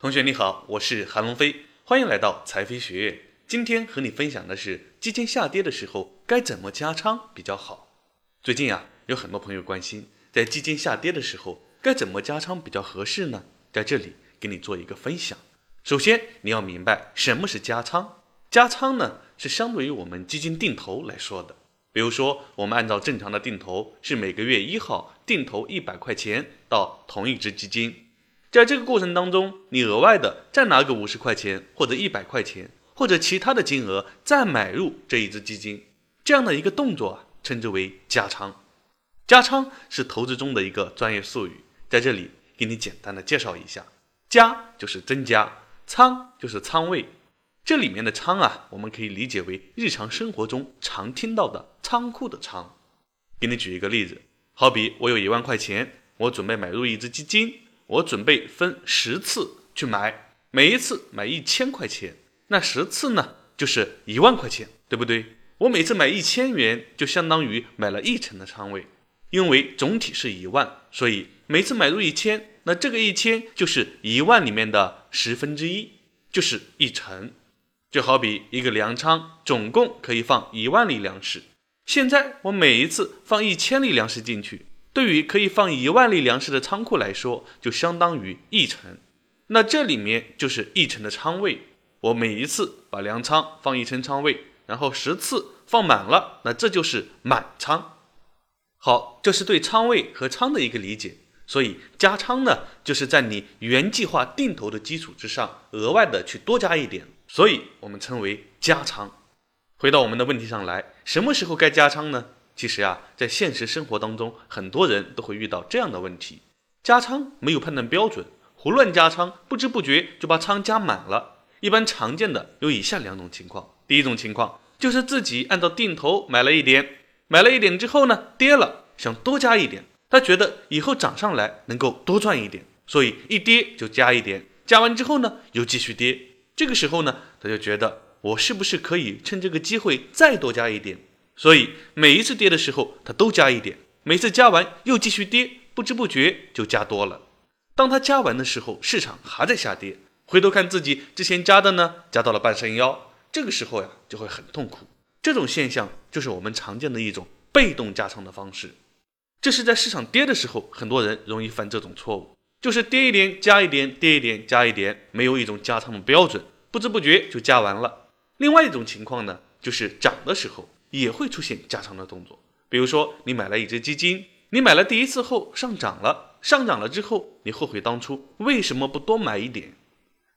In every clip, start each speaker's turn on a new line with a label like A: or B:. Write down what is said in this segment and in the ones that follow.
A: 同学你好，我是韩龙飞，欢迎来到财飞学院。今天和你分享的是基金下跌的时候该怎么加仓比较好。最近啊，有很多朋友关心，在基金下跌的时候该怎么加仓比较合适呢？在这里给你做一个分享。首先你要明白什么是加仓，加仓呢是相对于我们基金定投来说的。比如说，我们按照正常的定投是每个月一号定投一百块钱到同一只基金。在这个过程当中，你额外的再拿个五十块钱或者一百块钱或者其他的金额再买入这一只基金，这样的一个动作啊，称之为加仓。加仓是投资中的一个专业术语，在这里给你简单的介绍一下：加就是增加，仓就是仓位。这里面的仓啊，我们可以理解为日常生活中常听到的仓库的仓。给你举一个例子，好比我有一万块钱，我准备买入一只基金。我准备分十次去买，每一次买一千块钱，那十次呢就是一万块钱，对不对？我每次买一千元，就相当于买了一成的仓位，因为总体是一万，所以每次买入一千，那这个一千就是一万里面的十分之一，就是一成。就好比一个粮仓，总共可以放一万粒粮食，现在我每一次放一千粒粮食进去。对于可以放一万粒粮食的仓库来说，就相当于一成。那这里面就是一成的仓位。我每一次把粮仓放一成仓位，然后十次放满了，那这就是满仓。好，这是对仓位和仓的一个理解。所以加仓呢，就是在你原计划定投的基础之上，额外的去多加一点，所以我们称为加仓。回到我们的问题上来，什么时候该加仓呢？其实啊，在现实生活当中，很多人都会遇到这样的问题：加仓没有判断标准，胡乱加仓，不知不觉就把仓加满了。一般常见的有以下两种情况：第一种情况就是自己按照定投买了一点，买了一点之后呢，跌了，想多加一点，他觉得以后涨上来能够多赚一点，所以一跌就加一点，加完之后呢，又继续跌。这个时候呢，他就觉得我是不是可以趁这个机会再多加一点？所以每一次跌的时候，他都加一点，每次加完又继续跌，不知不觉就加多了。当他加完的时候，市场还在下跌，回头看自己之前加的呢，加到了半山腰，这个时候呀，就会很痛苦。这种现象就是我们常见的一种被动加仓的方式。这是在市场跌的时候，很多人容易犯这种错误，就是跌一点加一点，跌一点加一点，没有一种加仓的标准，不知不觉就加完了。另外一种情况呢，就是涨的时候。也会出现加仓的动作，比如说你买了一只基金，你买了第一次后上涨了，上涨了之后你后悔当初为什么不多买一点？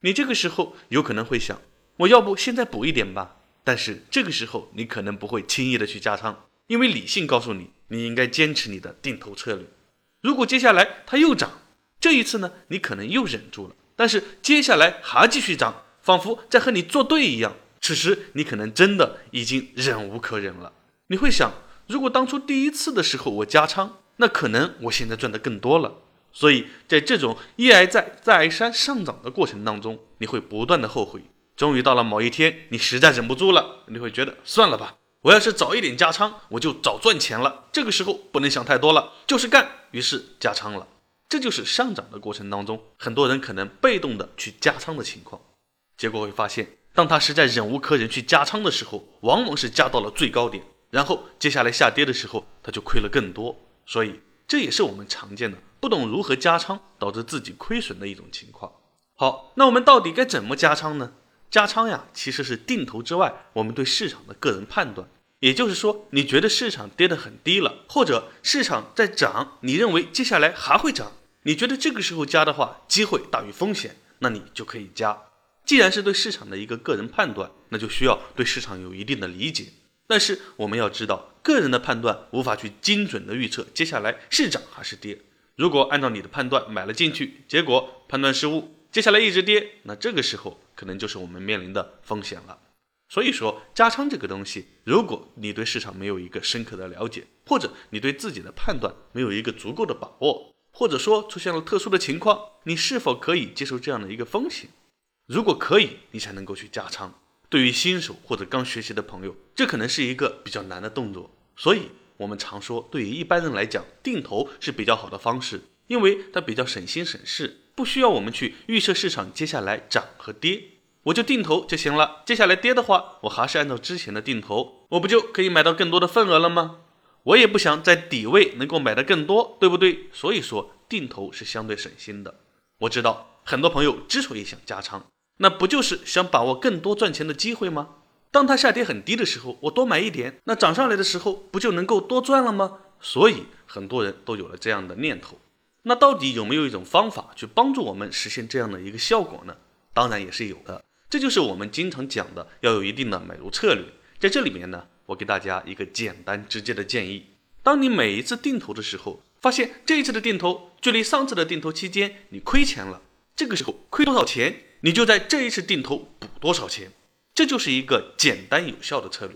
A: 你这个时候有可能会想，我要不现在补一点吧？但是这个时候你可能不会轻易的去加仓，因为理性告诉你，你应该坚持你的定投策略。如果接下来它又涨，这一次呢，你可能又忍住了，但是接下来还继续涨，仿佛在和你作对一样。此时你可能真的已经忍无可忍了，你会想，如果当初第一次的时候我加仓，那可能我现在赚的更多了。所以在这种一而再再而三上涨的过程当中，你会不断的后悔。终于到了某一天，你实在忍不住了，你会觉得算了吧，我要是早一点加仓，我就早赚钱了。这个时候不能想太多了，就是干。于是加仓了。这就是上涨的过程当中，很多人可能被动的去加仓的情况，结果会发现。当他实在忍无可忍去加仓的时候，往往是加到了最高点，然后接下来下跌的时候，他就亏了更多。所以这也是我们常见的不懂如何加仓导致自己亏损的一种情况。好，那我们到底该怎么加仓呢？加仓呀，其实是定投之外，我们对市场的个人判断。也就是说，你觉得市场跌得很低了，或者市场在涨，你认为接下来还会涨，你觉得这个时候加的话，机会大于风险，那你就可以加。既然是对市场的一个个人判断，那就需要对市场有一定的理解。但是我们要知道，个人的判断无法去精准的预测接下来是涨还是跌。如果按照你的判断买了进去，结果判断失误，接下来一直跌，那这个时候可能就是我们面临的风险了。所以说，加仓这个东西，如果你对市场没有一个深刻的了解，或者你对自己的判断没有一个足够的把握，或者说出现了特殊的情况，你是否可以接受这样的一个风险？如果可以，你才能够去加仓。对于新手或者刚学习的朋友，这可能是一个比较难的动作。所以，我们常说，对于一般人来讲，定投是比较好的方式，因为它比较省心省事，不需要我们去预测市场接下来涨和跌，我就定投就行了。接下来跌的话，我还是按照之前的定投，我不就可以买到更多的份额了吗？我也不想在底位能够买的更多，对不对？所以说定投是相对省心的。我知道很多朋友之所以想加仓，那不就是想把握更多赚钱的机会吗？当它下跌很低的时候，我多买一点，那涨上来的时候不就能够多赚了吗？所以很多人都有了这样的念头。那到底有没有一种方法去帮助我们实现这样的一个效果呢？当然也是有的，这就是我们经常讲的要有一定的买入策略。在这里面呢，我给大家一个简单直接的建议：当你每一次定投的时候，发现这一次的定投距离上次的定投期间你亏钱了，这个时候亏多少钱，你就在这一次定投补多少钱。这就是一个简单有效的策略，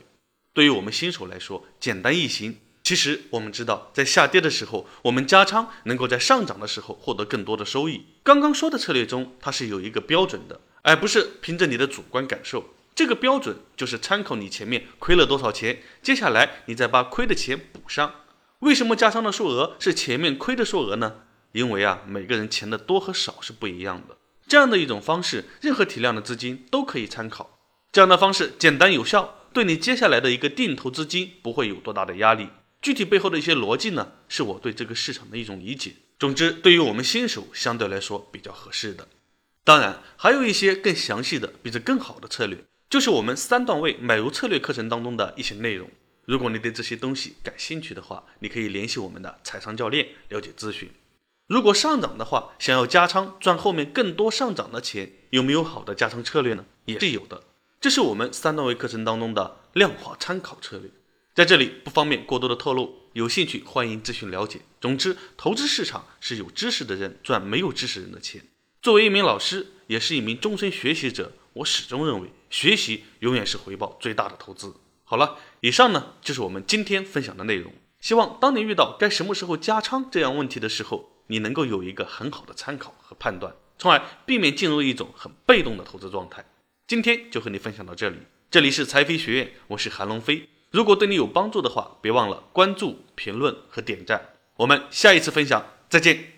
A: 对于我们新手来说简单易行。其实我们知道，在下跌的时候，我们加仓能够在上涨的时候获得更多的收益。刚刚说的策略中，它是有一个标准的，而不是凭着你的主观感受。这个标准就是参考你前面亏了多少钱，接下来你再把亏的钱补上。为什么加仓的数额是前面亏的数额呢？因为啊，每个人钱的多和少是不一样的。这样的一种方式，任何体量的资金都可以参考。这样的方式简单有效，对你接下来的一个定投资金不会有多大的压力。具体背后的一些逻辑呢，是我对这个市场的一种理解。总之，对于我们新手相对来说比较合适的。当然，还有一些更详细的、比这更好的策略，就是我们三段位买入策略课程当中的一些内容。如果你对这些东西感兴趣的话，你可以联系我们的财商教练了解咨询。如果上涨的话，想要加仓赚后面更多上涨的钱，有没有好的加仓策略呢？也是有的。这是我们三段位课程当中的量化参考策略，在这里不方便过多的透露，有兴趣欢迎咨询了解。总之，投资市场是有知识的人赚没有知识人的钱。作为一名老师，也是一名终身学习者，我始终认为学习永远是回报最大的投资。好了，以上呢就是我们今天分享的内容。希望当你遇到该什么时候加仓这样问题的时候，你能够有一个很好的参考和判断，从而避免进入一种很被动的投资状态。今天就和你分享到这里，这里是财飞学院，我是韩龙飞。如果对你有帮助的话，别忘了关注、评论和点赞。我们下一次分享再见。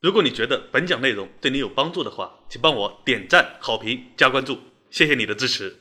A: 如果你觉得本讲内容对你有帮助的话，请帮我点赞、好评、加关注，谢谢你的支持。